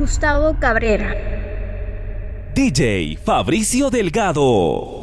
Gustavo Cabrera. DJ Fabricio Delgado.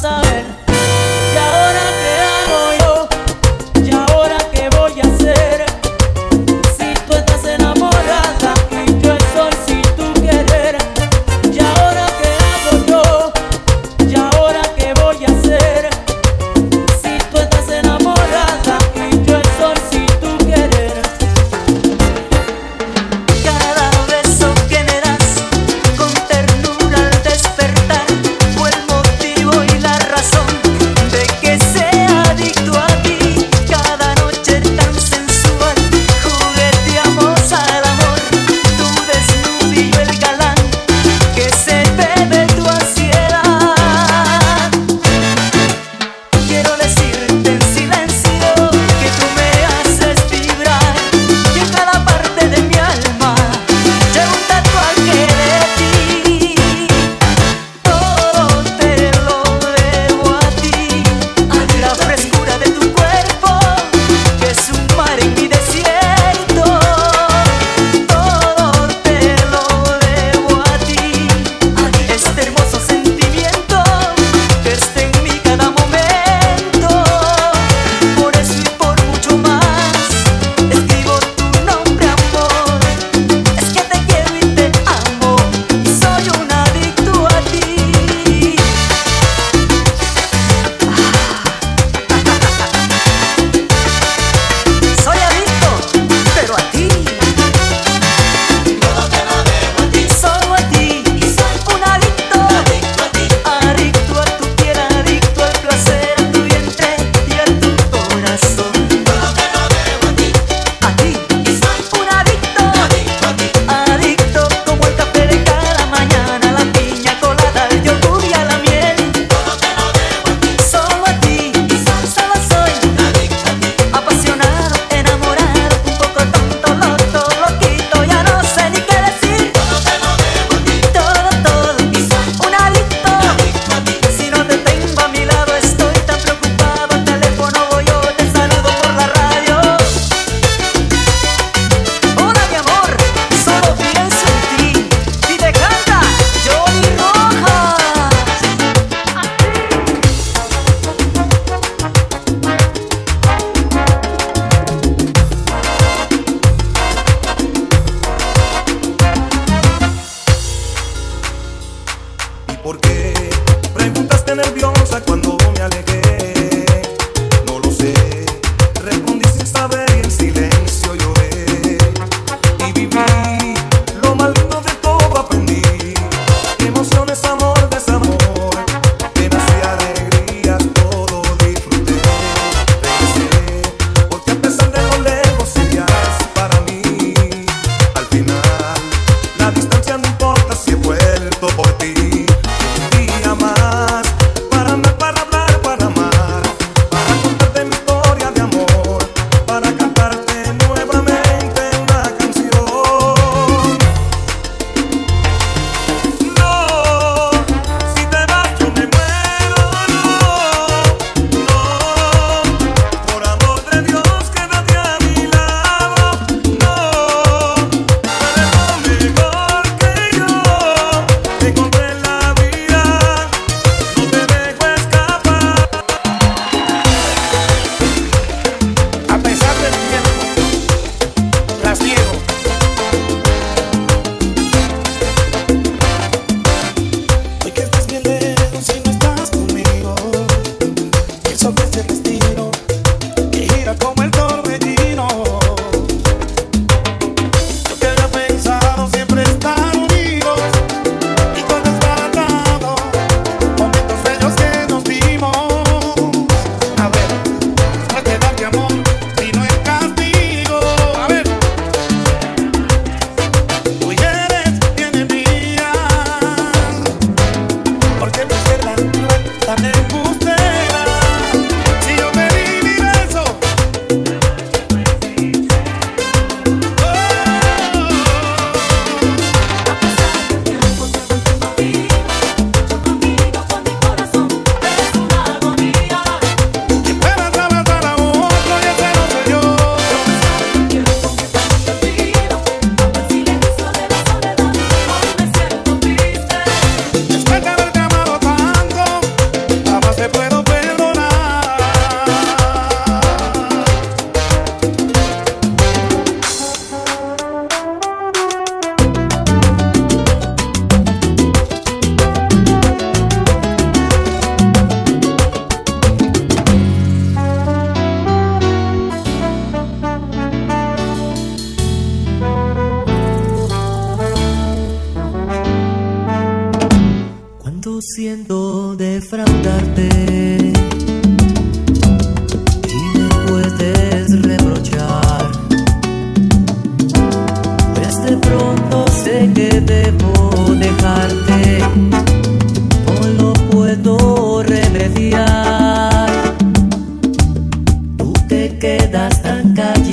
sorry.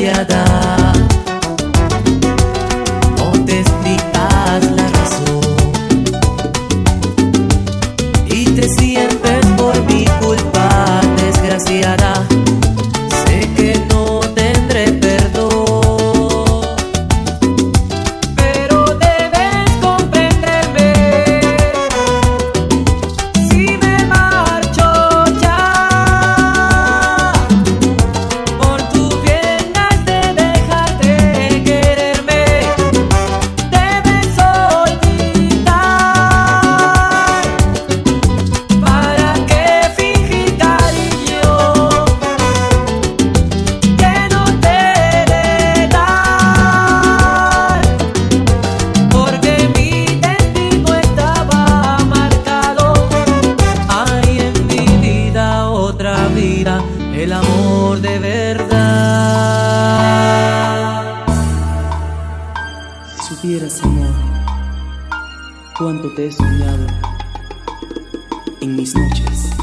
piada. De verdad. Si supieras, amor, cuánto te he soñado en mis noches.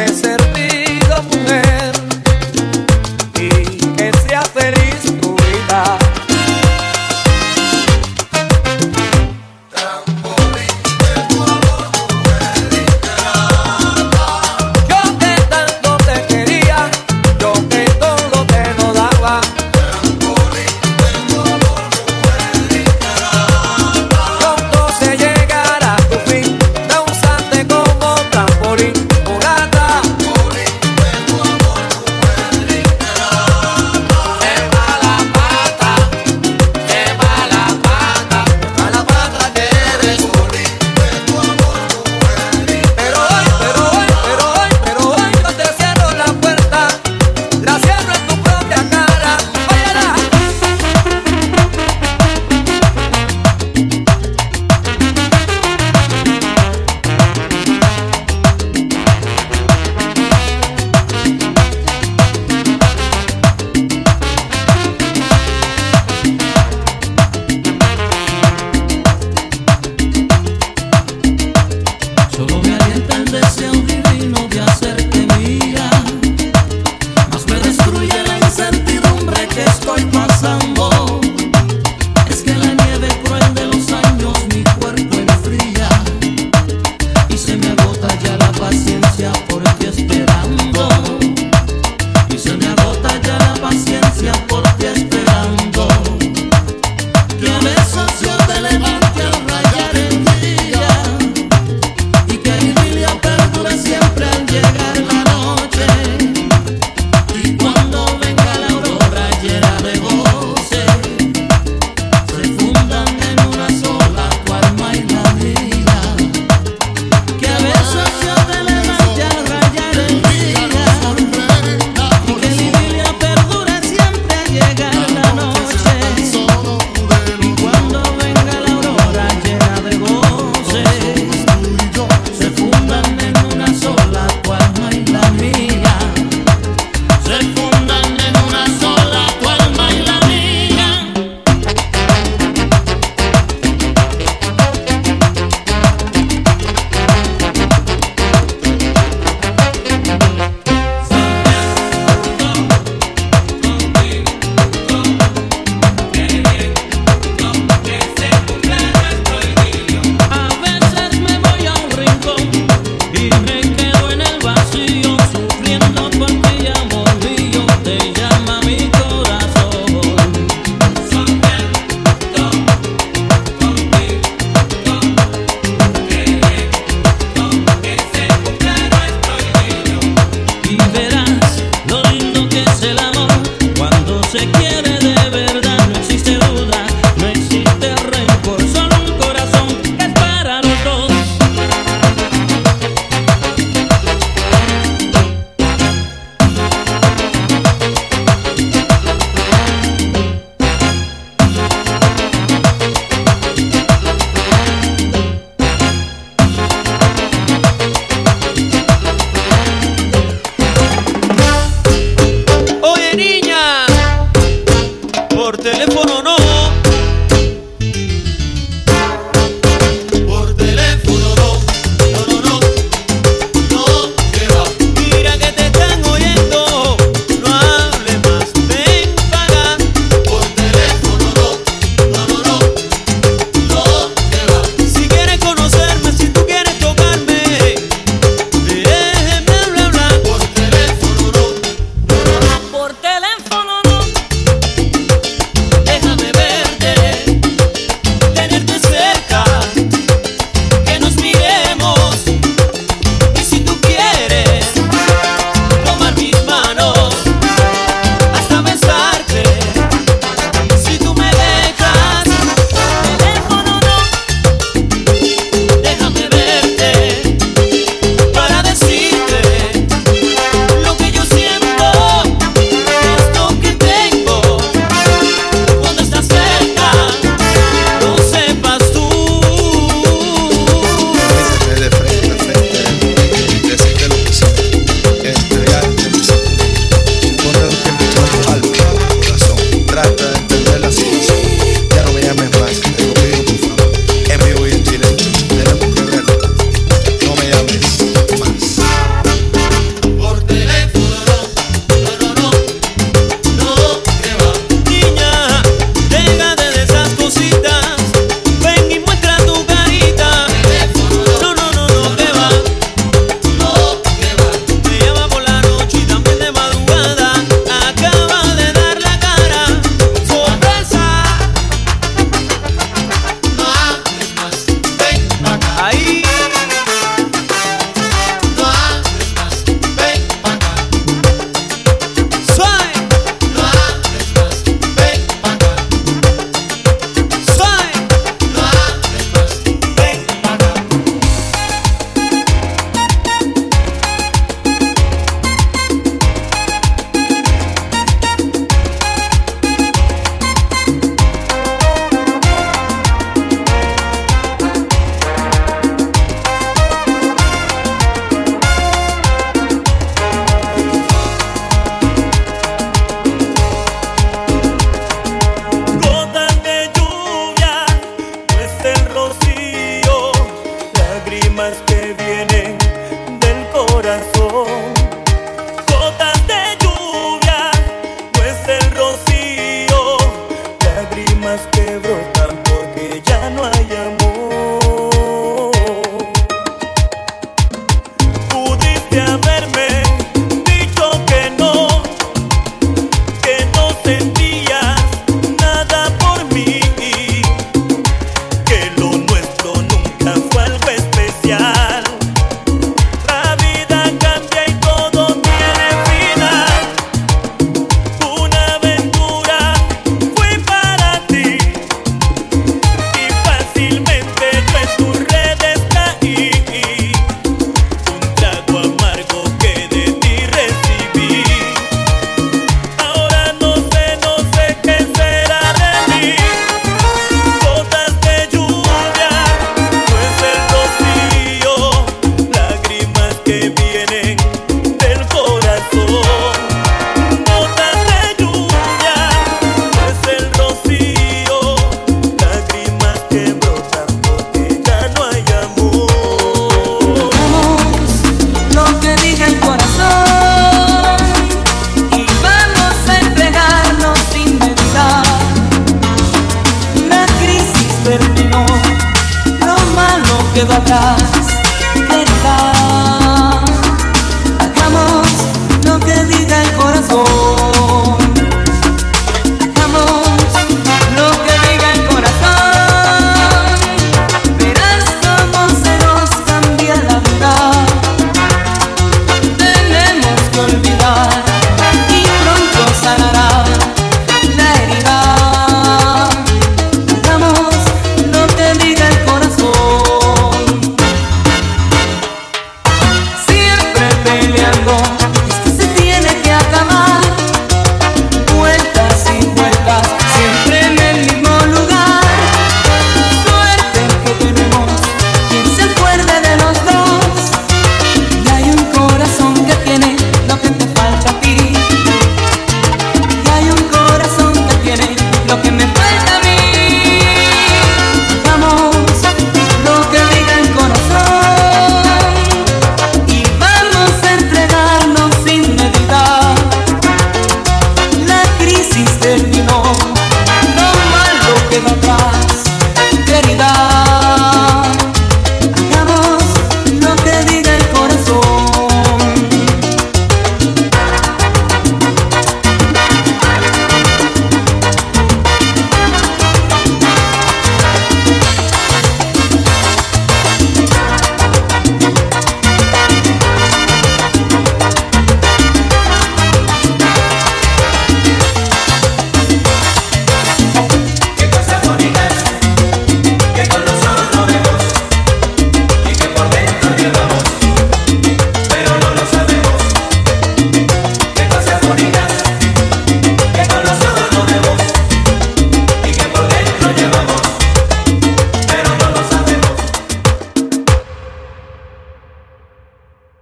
amanecer.